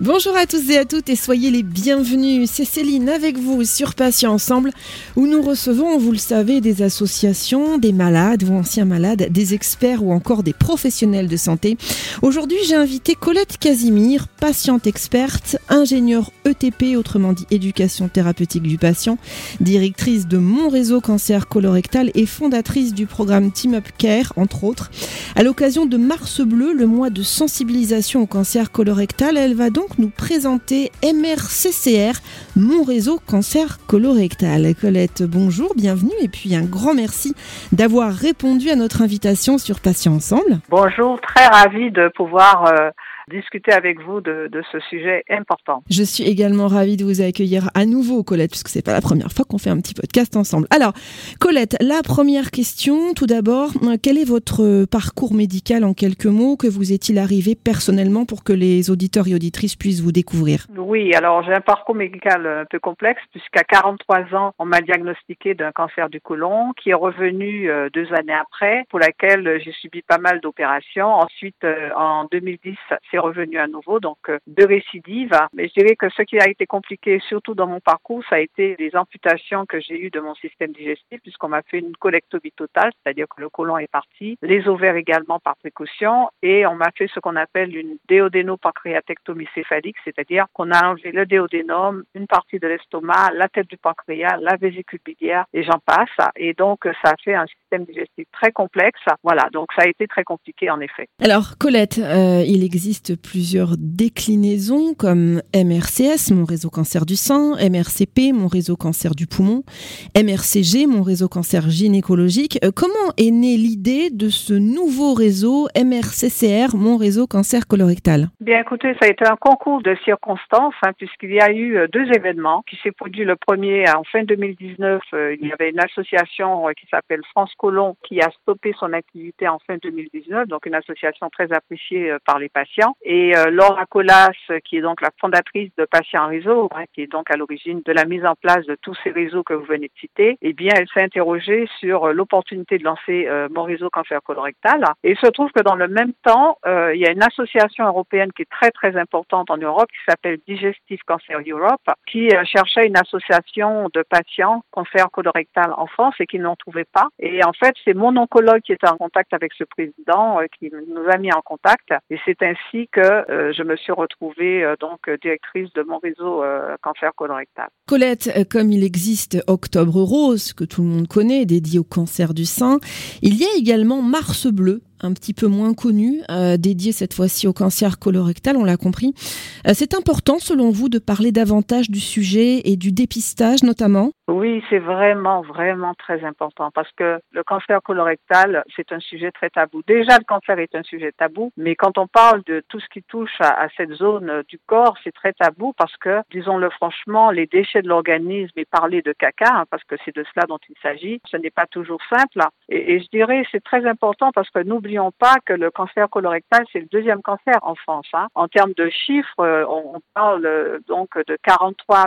Bonjour à tous et à toutes et soyez les bienvenus. C'est Céline avec vous sur Patients Ensemble où nous recevons, vous le savez, des associations, des malades ou anciens malades, des experts ou encore des professionnels de santé. Aujourd'hui, j'ai invité Colette Casimir, patiente experte, ingénieure ETP, autrement dit éducation thérapeutique du patient, directrice de mon réseau cancer colorectal et fondatrice du programme Team Up Care, entre autres. À l'occasion de Mars Bleu, le mois de sensibilisation au cancer colorectal, elle va donc nous présenter MRCCR, mon réseau cancer colorectal. Colette, bonjour, bienvenue et puis un grand merci d'avoir répondu à notre invitation sur Patients Ensemble. Bonjour, très ravi de pouvoir euh, discuter avec vous de, de, ce sujet important. Je suis également ravie de vous accueillir à nouveau, Colette, puisque c'est pas la première fois qu'on fait un petit podcast ensemble. Alors, Colette, la première question, tout d'abord, quel est votre parcours médical en quelques mots Que vous est-il arrivé personnellement pour que les auditeurs et auditrices puissent vous découvrir? Oui, alors j'ai un parcours médical un peu complexe, puisqu'à 43 ans, on m'a diagnostiqué d'un cancer du côlon, qui est revenu euh, deux années après, pour laquelle j'ai subi pas mal d'opérations. Ensuite, euh, en 2010, c'est revenu à nouveau, donc euh, de récidive. Mais je dirais que ce qui a été compliqué, surtout dans mon parcours, ça a été les amputations que j'ai eues de mon système digestif, puisqu'on m'a fait une colectomie totale, c'est-à-dire que le côlon est parti, les ovaires également par précaution, et on m'a fait ce qu'on appelle une déodénopancréatectomie céphalique, c'est-à-dire qu'on a enlevé le déodénum, une partie de l'estomac, la tête du pancréas, la vésicule biliaire, et j'en passe. Et donc, ça a fait un système digestif très complexe. Voilà, donc ça a été très compliqué en effet. Alors, Colette, euh, il existe plusieurs déclinaisons comme MRCS, mon réseau cancer du sein, MRCP, mon réseau cancer du poumon, MRCG, mon réseau cancer gynécologique. Euh, comment est née l'idée de ce nouveau réseau MRCCR, mon réseau cancer colorectal? Bien écoutez, ça a été un concours de circonstances hein, puisqu'il y a eu euh, deux événements qui s'est produit le premier en fin 2019. Euh, il y avait une association qui s'appelle France Colon qui a stoppé son activité en fin 2019, donc une association très appréciée par les patients. Et euh, Laura Colas, qui est donc la fondatrice de Patients Réseau, hein, qui est donc à l'origine de la mise en place de tous ces réseaux que vous venez de citer, eh bien, elle s'est interrogée sur euh, l'opportunité de lancer euh, mon réseau cancer colorectal. Et il se trouve que dans le même temps, euh, il y a une association européenne qui est très très importante en Europe, qui s'appelle Digestive Cancer Europe, qui cherchait une association de patients cancer colorectal en France et qui n'en trouvait pas. Et en fait, c'est mon oncologue qui était en contact avec ce président qui nous a mis en contact. Et c'est ainsi que euh, je me suis retrouvée euh, donc directrice de mon réseau euh, cancer colorectal. Colette, comme il existe Octobre Rose, que tout le monde connaît, dédié au cancer du sein, il y a également Mars Bleu, un petit peu moins connu, euh, dédié cette fois-ci au cancer colorectal, on l'a compris. Euh, c'est important, selon vous, de parler davantage du sujet et du dépistage notamment? Oui, c'est vraiment, vraiment très important parce que le cancer colorectal, c'est un sujet très tabou. Déjà, le cancer est un sujet tabou, mais quand on parle de tout ce qui touche à, cette zone du corps, c'est très tabou parce que, disons-le franchement, les déchets de l'organisme et parler de caca, hein, parce que c'est de cela dont il s'agit, ce n'est pas toujours simple. Et, je dirais, c'est très important parce que n'oublions pas que le cancer colorectal, c'est le deuxième cancer en France. Hein. En termes de chiffres, euh, on parle euh, donc de 43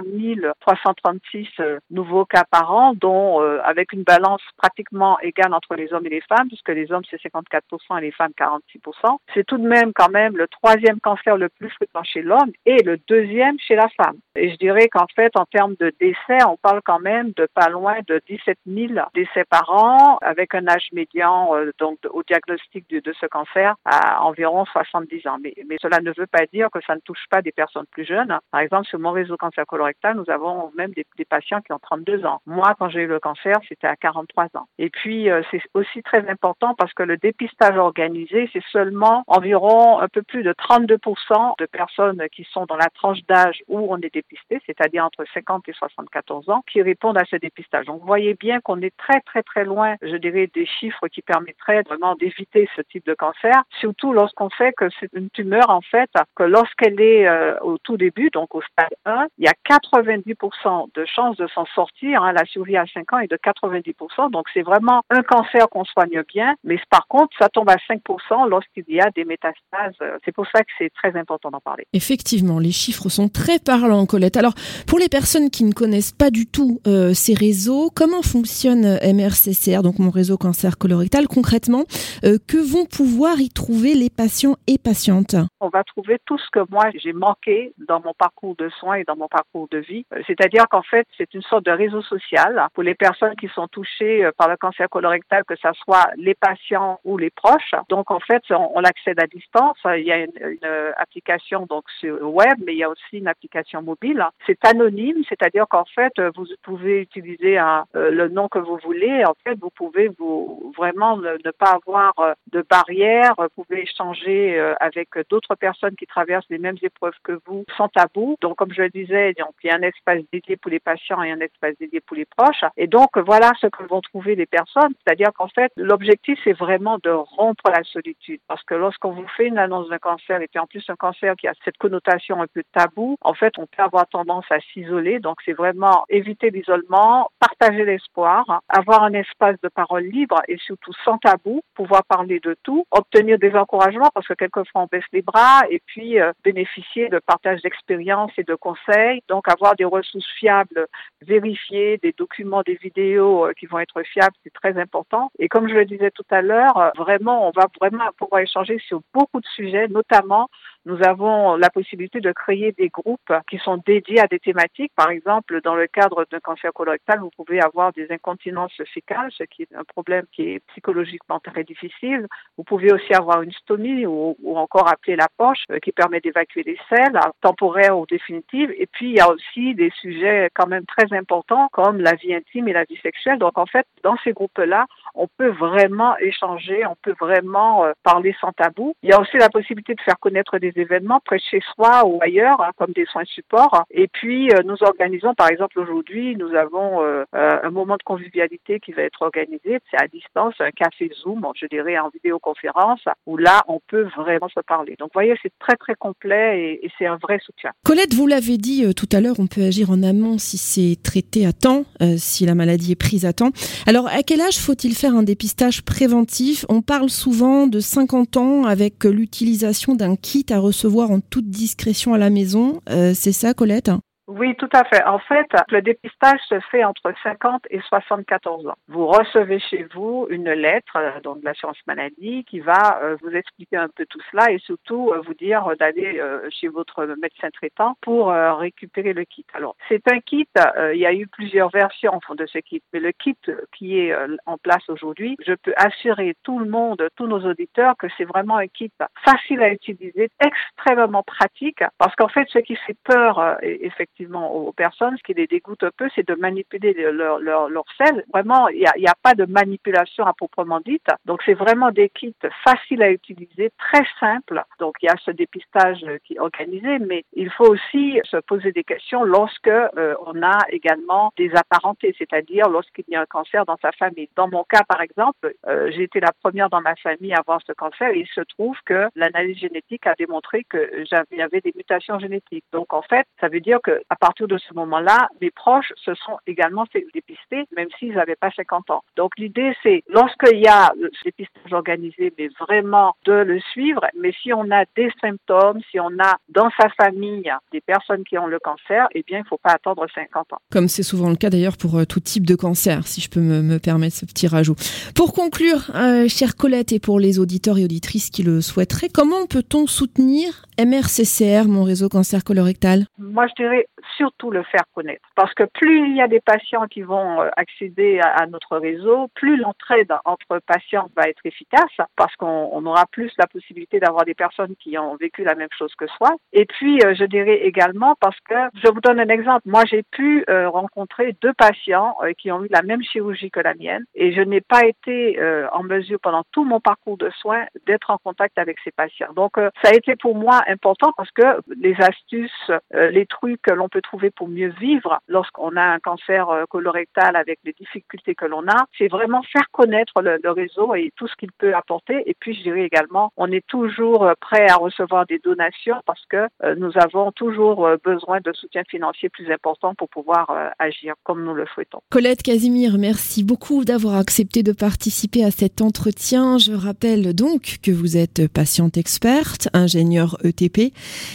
336 euh, nouveaux cas par an, dont avec une balance pratiquement égale entre les hommes et les femmes, puisque les hommes c'est 54% et les femmes 46%. C'est tout de même quand même le troisième cancer le plus fréquent chez l'homme et le deuxième chez la femme. Et je dirais qu'en fait, en termes de décès, on parle quand même de pas loin de 17 000 décès par an, avec un âge médian donc au diagnostic de, ce cancer à environ 70 ans. Mais, mais, cela ne veut pas dire que ça ne touche pas des personnes plus jeunes. Par exemple, sur mon réseau cancer colorectal, nous avons même des, des patients qui ont 32 ans. Moi, quand j'ai eu le cancer, c'était à 43 ans. Et puis, euh, c'est aussi très important parce que le dépistage organisé, c'est seulement environ un peu plus de 32% de personnes qui sont dans la tranche d'âge où on est dépisté, c'est-à-dire entre 50 et 74 ans, qui répondent à ce dépistage. Donc, vous voyez bien qu'on est très, très, très loin, je dirais, des chiffres qui permettraient vraiment d'éviter ce type de cancer, surtout lorsqu'on sait que c'est une tumeur en fait que lorsqu'elle est euh, au tout début, donc au stade 1, il y a 90% de chances de s'en sortir. Hein, la survie à 5 ans est de 90%, donc c'est vraiment un cancer qu'on soigne bien, mais par contre ça tombe à 5% lorsqu'il y a des métastases. Euh, c'est pour ça que c'est très important d'en parler. Effectivement, les chiffres sont très parlants, Colette. Alors, pour les personnes qui ne connaissent pas du tout euh, ces réseaux, comment fonctionne MRCCR, donc mon réseau cancer colorectal Concrètement, euh, que vont pouvoir y trouver les patients et patientes? On va trouver tout ce que moi j'ai manqué dans mon parcours de soins et dans mon parcours de vie. Euh, c'est-à-dire qu'en fait, c'est une sorte de réseau social pour les personnes qui sont touchées par le cancer colorectal, que ce soit les patients ou les proches. Donc, en fait, on, l'accède à distance. Il y a une, application donc sur web, mais il y a aussi une application mobile. C'est anonyme, c'est-à-dire qu'en fait, vous pouvez utiliser euh, le nom que vous voulez. En fait, vous pouvez vous vraiment ne, pas avoir euh, de barrière. Vous pouvez échanger euh, avec d'autres personnes qui traversent les mêmes épreuves que vous sans tabou. Donc, comme je le disais, il y a un espace dédié pour les patients et un espace dédié pour les proches. Et donc, voilà ce que vont trouver les personnes. C'est-à-dire qu'en fait, l'objectif, c'est vraiment de rompre la solitude. Parce que lorsqu'on vous fait une annonce d'un et puis en plus un cancer qui a cette connotation un peu tabou, en fait, on peut avoir tendance à s'isoler. Donc, c'est vraiment éviter l'isolement, partager l'espoir, avoir un espace de parole libre et surtout sans tabou, pouvoir parler de tout, obtenir des encouragements parce que quelquefois on baisse les bras et puis euh, bénéficier de partage d'expériences et de conseils. Donc, avoir des ressources fiables, vérifiées, des documents, des vidéos euh, qui vont être fiables, c'est très important. Et comme je le disais tout à l'heure, euh, vraiment, on va vraiment pouvoir échanger sur beaucoup de sujets, notamment nous avons la possibilité de créer des groupes qui sont dédiés à des thématiques. Par exemple, dans le cadre d'un cancer colorectal, vous pouvez avoir des incontinences fécales, ce qui est un problème qui est psychologiquement très difficile. Vous pouvez aussi avoir une stomie ou, encore appeler la poche euh, qui permet d'évacuer les selles, temporaires ou définitives. Et puis, il y a aussi des sujets quand même très importants comme la vie intime et la vie sexuelle. Donc, en fait, dans ces groupes-là, on peut vraiment échanger, on peut vraiment euh, parler sans tabou. Il y a aussi la possibilité de faire connaître des événements près de chez soi ou ailleurs, hein, comme des soins support. Et puis, euh, nous organisons, par exemple, aujourd'hui, nous avons euh, un moment de convivialité qui va être organisé. C'est à distance, un café Zoom, je dirais en vidéoconférence, où là, on peut vraiment se parler. Donc, vous voyez, c'est très, très complet et, et c'est un vrai soutien. Colette, vous l'avez dit tout à l'heure, on peut agir en amont si c'est traité à temps, si la maladie est prise à temps. Alors, à quel âge faut-il faire un dépistage préventif? On parle souvent de 50 ans avec l'utilisation d'un kit à recevoir en toute discrétion à la maison. Euh, c'est ça, Colette? Oui, tout à fait. En fait, le dépistage se fait entre 50 et 74 ans. Vous recevez chez vous une lettre euh, donc de l'assurance maladie qui va euh, vous expliquer un peu tout cela et surtout euh, vous dire d'aller chez votre médecin traitant pour récupérer le kit. Alors, c'est un kit, il y a eu plusieurs versions de ce kit, mais le kit qui est en place aujourd'hui, je peux assurer tout le monde, tous nos auditeurs que c'est vraiment un kit facile à utiliser, extrêmement pratique parce qu'en fait, ce qui fait peur, effectivement, aux personnes, ce qui les dégoûte un peu, c'est de manipuler leur, leur, sel. Vraiment, il n'y a, a pas de manipulation à proprement dite. Donc, c'est vraiment des kits faciles à utiliser, très simples. Donc, il y a ce dépistage qui est organisé, mais il faut aussi se poser des questions lorsque euh, on a également des apparentés, c'est-à-dire lorsqu'il y a un cancer dans sa famille. Dans mon cas, par exemple, euh, j'ai été la première dans ma famille à avoir ce cancer et il se trouve que l'analyse génétique a démontré que j'avais des mutations génétiques. Donc, en fait, ça veut dire que à partir de ce moment-là, mes proches se sont également fait dépister, même s'ils n'avaient pas 50 ans. Donc l'idée, c'est lorsqu'il y a ce dépistage organisé, mais vraiment de le suivre, mais si on a des symptômes, si on a dans sa famille des personnes qui ont le cancer, eh bien, il ne faut pas attendre 50 ans. Comme c'est souvent le cas d'ailleurs pour euh, tout type de cancer, si je peux me, permettre ce petit rajout. Pour conclure, euh, chère Colette, et pour les auditeurs et auditrices qui le souhaiteraient, comment peut-on soutenir MRCCR, mon réseau cancer colorectal? Moi, je dirais surtout le faire connaître. Parce que plus il y a des patients qui vont euh, accéder à, notre réseau, plus l'entraide entre patients va être efficace, parce qu'on aura plus la possibilité d'avoir des personnes qui ont vécu la même chose que soi. Et puis, euh, je dirais également, parce que, je vous donne un exemple, moi j'ai pu euh, rencontrer deux patients qui ont eu la même chirurgie que la mienne, et je n'ai pas été en mesure pendant tout mon parcours de soins d'être en contact avec ces patients. Donc, ça a été pour moi important parce que les astuces, les trucs que l'on peut trouver pour mieux vivre lorsqu'on a un cancer colorectal avec les difficultés que l'on a, c'est vraiment faire connaître le, le réseau et tout ce qu'il peut apporter. Et puis, je dirais également, on est toujours prêt à recevoir des donations parce que nous avons toujours besoin de soutien financier plus important pour pouvoir agir comme nous le souhaitons. Colette Casimir, merci beaucoup d'avoir accepté de participer à cet entretien. Je rappelle donc que vous êtes patiente experte, ingénieure ETP,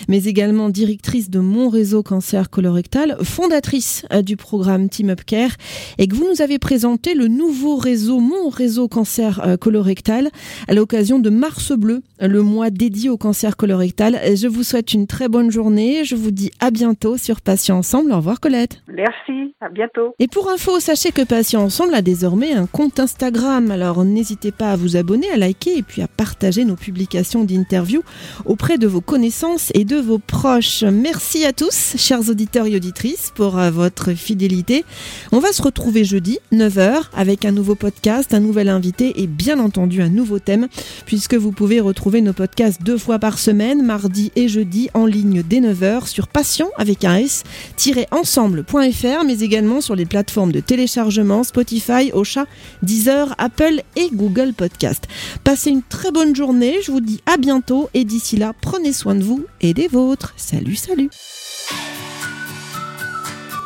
mais également directrice de Mon Réseau Cancer Colorectal, fondatrice euh, du programme Team Up Care, et que vous nous avez présenté le nouveau réseau Mon Réseau Cancer euh, Colorectal à l'occasion de Mars Bleu, le mois dédié au cancer colorectal. Je vous souhaite une très bonne journée. Je vous dis à bientôt sur Patient Ensemble. Au revoir Colette. Merci, à bientôt. Et pour info, sachez que Patient Ensemble a désormais un compte Instagram. Alors n'hésitez pas à vous abonner, à liker et puis à partager nos publications d'interviews auprès de vos connaissances et de vos proches. Merci à tous, chers auditeurs et auditrices, pour euh, votre fidélité. On va se retrouver jeudi, 9h, avec un nouveau podcast, un nouvel invité et bien entendu un nouveau thème, puisque vous pouvez retrouver nos podcasts deux fois par semaine, mardi et jeudi, en ligne dès 9h sur patient avec un s-ensemble.fr, mais également sur les plateformes de téléchargement Spotify, Ocha, Deezer, Apple et Google Podcast. Passez une très bonne journée, je vous dis à bientôt et d'ici là, prenez soin de vous et des vôtres. Salut, salut.